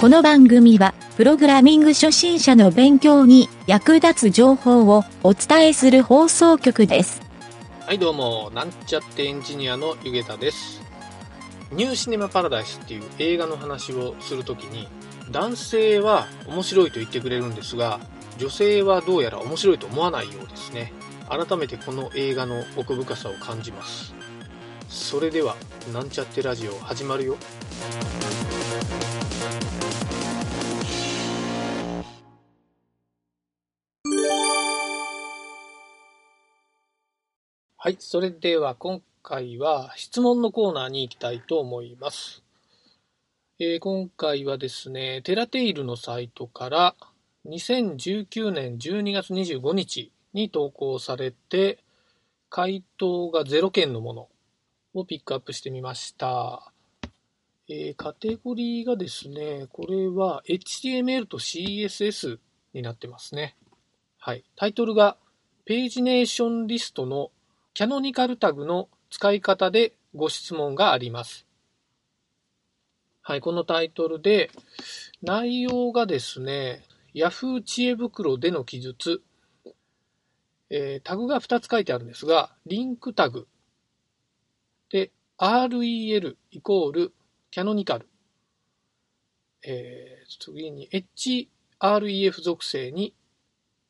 この番組は、プログラミング初心者の勉強に役立つ情報をお伝えする放送局です。はいどうも、なんちゃってエンジニアのゆげたです。ニューシネマパラダイスっていう映画の話をするときに、男性は面白いと言ってくれるんですが、女性はどうやら面白いと思わないようですね。改めてこの映画の奥深さを感じます。それでは、なんちゃってラジオ始まるよ。はい、それでは今回は質問のコーナーに行きたいと思います。えー今回はですね、テラテイルのサイトから2019年12月25日に投稿されて、回答が0件のものをピックアップしてみました。えーカテゴリーがですね、これは HTML と CSS になってますね。はい。タイトルがページネーションリストのキャノニカルタグの使い方でご質問があります。はい、このタイトルで、内容がですね、Yahoo 知恵袋での記述、えータグが2つ書いてあるんですが、リンクタグ、で、rel イコールキャノニカル、えー次に href 属性に、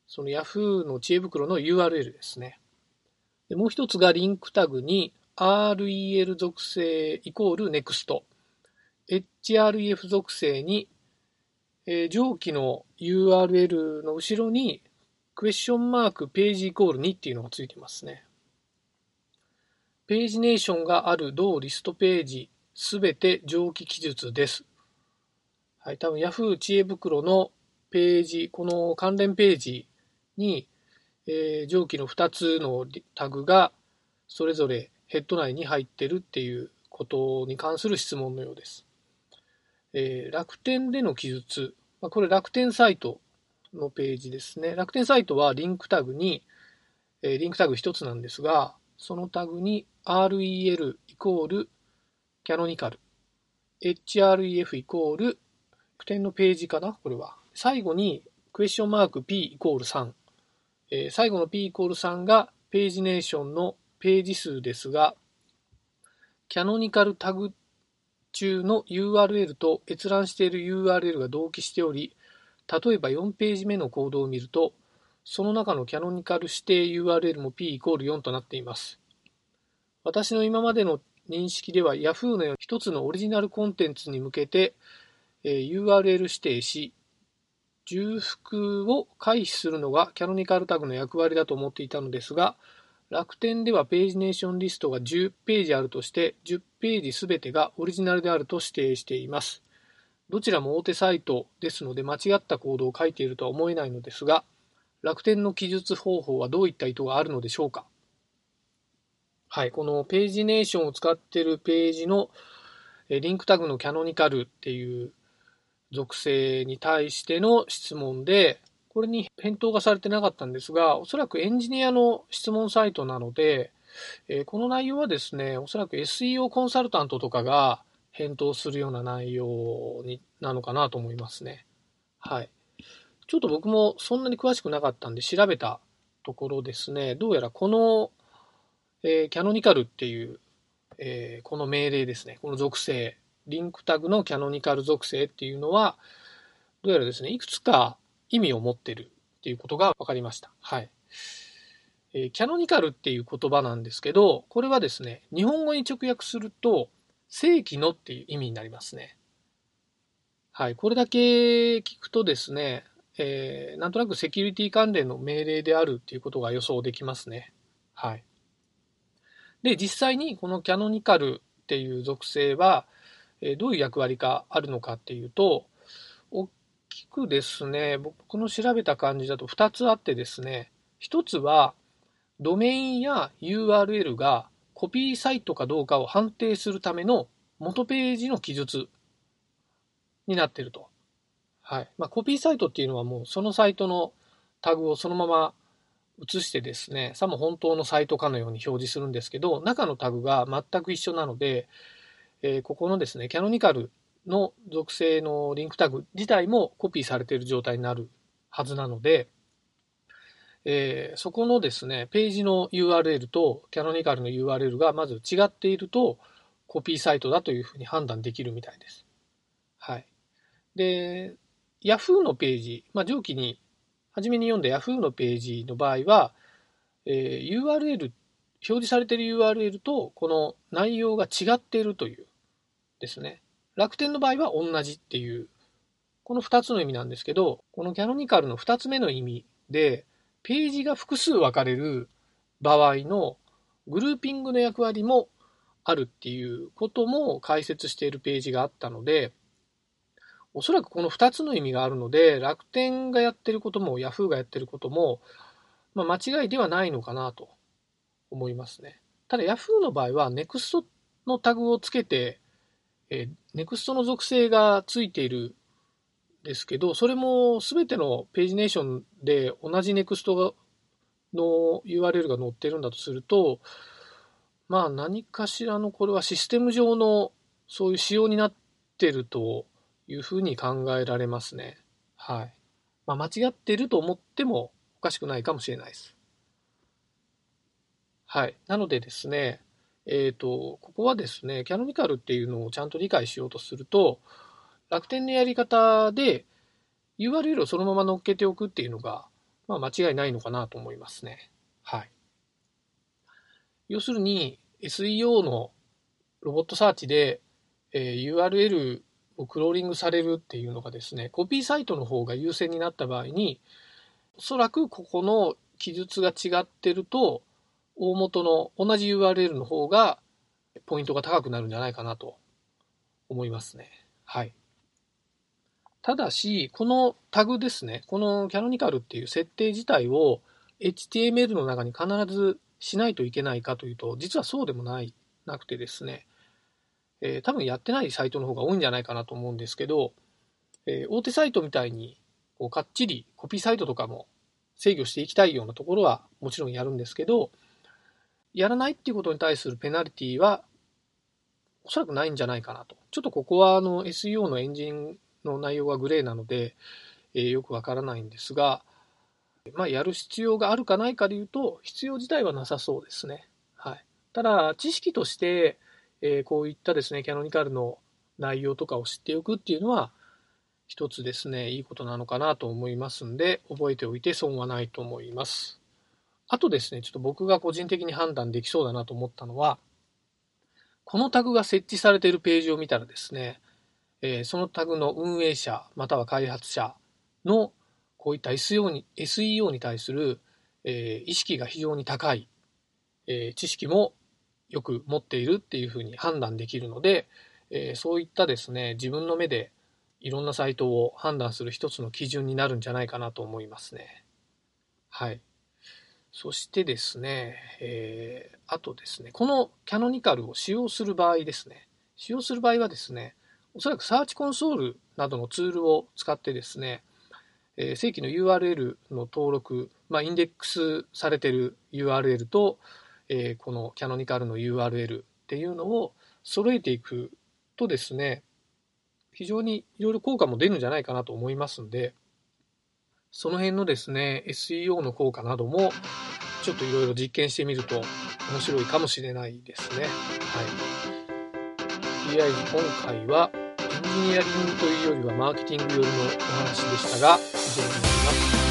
その Yahoo の知恵袋の URL ですね。でもう一つがリンクタグに rel 属性イコール next、href 属性に、えー上記の URL の後ろにクエスチョンマークページイコール2っていうのがついてますね。ページネーションがある同リストページすべて上記記述です。はい、多分 Yahoo 知恵袋のページ、この関連ページに、えー上記の2つのタグがそれぞれヘッド内に入ってるっていうことに関する質問のようです。えー楽天での記述、まあこれ楽天サイトのページですね。楽天サイトはリンクタグに、えーリンクタグ1つなんですが、そのタグに rel イコールキャノニカル、href イコール楽天のページかな？これは。最後にクエスチョンマーク p イコール3。えー最後の p イコール3がページネーションのページ数ですが、キャノニカルタグ中の URL と閲覧している URL が同期しており、例えば4ページ目のコードを見ると、その中のキャノニカル指定 URL も p イコール4となっています。私の今までの認識では Yahoo のように一つのオリジナルコンテンツに向けて、え URL 指定し、重複を回避するのがキャノニカルタグの役割だと思っていたのですが、楽天ではページネーションリストが10ページあるとして、10ページすべてがオリジナルであると指定しています。どちらも大手サイトですので間違ったコードを書いているとは思えないのですが、楽天の記述方法はどういった意図があるのでしょうか？はい、このページネーションを使っているページのリンクタグのキャノニカルっていう属性に対しての質問で、これに返答がされてなかったんですが、おそらくエンジニアの質問サイトなので、えこの内容はですね、おそらく SEO コンサルタントとかが返答するような内容になのかなと思いますね。はい。ちょっと僕もそんなに詳しくなかったんで調べたところですね、どうやらこの、えーキャノニカルっていう、えーこの命令ですね、この属性、リンクタグのキャノニカル属性っていうのは、どうやらですね、いくつか意味を持ってるっていうことが分かりました。はい。えーキャノニカルっていう言葉なんですけど、これはですね、日本語に直訳すると、正規のっていう意味になりますね。はい。これだけ聞くとですね、えーなんとなくセキュリティ関連の命令であるっていうことが予想できますね。はい。で、実際にこのキャノニカルっていう属性は、えどういう役割があるのかっていうと、大きくですね、僕の調べた感じだと2つあってですね、1つは、ドメインや URL がコピーサイトかどうかを判定するための元ページの記述になっていると。はい。まあ、コピーサイトっていうのはもうそのサイトのタグをそのまま移してですね、さも本当のサイトかのように表示するんですけど、中のタグが全く一緒なので、えーここのですね、キャノニカルの属性のリンクタグ自体もコピーされている状態になるはずなので、えー、そこのですね、ページの URL とキャノニカルの URL がまず違っていると、コピーサイトだというふうに判断できるみたいです。はい。で、Yahoo のページ、まあ、上記に、初めに読んだ Yahoo のページの場合は、えー、URL、表示されている URL とこの内容が違っているというですね。楽天の場合は同じっていう、この2つの意味なんですけど、このキャノニカルの2つ目の意味で、ページが複数分かれる場合のグルーピングの役割もあるっていうことも解説しているページがあったので、おそらくこの2つの意味があるので、楽天がやってることも Yahoo がやってることも、まあ、間違いではないのかなと思いますね。ただ Yahoo の場合は NEXT のタグをつけて、えー、NEXT の属性がついているですけど、それも全てのページネーションで同じ NEXT の URL が載ってるんだとすると、まあ何かしらのこれはシステム上のそういう仕様になってるというふうに考えられますね。はい。まあ、間違ってると思ってもおかしくないかもしれないです。はい。なのでですね、えっ、ー、と、ここはですね、キャノニカルっていうのをちゃんと理解しようとすると、楽天のやり方で URL をそのまま乗っけておくっていうのが、まあ、間違いないのかなと思いますね。はい。要するに SEO のロボットサーチで、えー、URL をクローリングされるっていうのがですね、コピーサイトの方が優先になった場合に、おそらくここの記述が違ってると、大元の同じ URL の方がポイントが高くなるんじゃないかなと思いますね。はい。ただし、このタグですね、このキャノニカルっていう設定自体を HTML の中に必ずしないといけないかというと、実はそうでもない、なくてですね、えー、多分やってないサイトの方が多いんじゃないかなと思うんですけど、えー、大手サイトみたいにこうかっちりコピーサイトとかも制御していきたいようなところはもちろんやるんですけど、やらないっていうことに対するペナルティはおそらくないんじゃないかなと。ちょっとここはあの SEO のエンジンの内容がグレーなので、えー、よくわからないんですが、まあ、やる必要があるかないかでいうと、必要自体はなさそうですね。はい。ただ、知識として、えー、こういったですね、キャノニカルの内容とかを知っておくっていうのは、一つですね、いいことなのかなと思いますんで、覚えておいて損はないと思います。あとですね、ちょっと僕が個人的に判断できそうだなと思ったのは、このタグが設置されているページを見たらですね、えー、そのタグの運営者または開発者のこういった SEO に SEO に対する、えー、意識が非常に高い、えー、知識もよく持っているっていうふうに判断できるので、えー、そういったですね、自分の目でいろんなサイトを判断する一つの基準になるんじゃないかなと思いますね。はい。そしてですね、えー、あとですね、このキャノニカルを使用する場合ですね、使用する場合はですね、おそらくサーチコンソールなどのツールを使ってですね、えー、正規の URL の登録、まあ、インデックスされている URL と、えー、このキャノニカルの URL っていうのを揃えていくとですね、非常にいろいろ効果も出るんじゃないかなと思いますんで、その辺のですね、SEO の効果なども、ちょっといろいろ実験してみると面白いかもしれないですね。はい。とりあえず今回はエンジニアリングというよりはマーケティング寄りのお話でしたが、以上になります。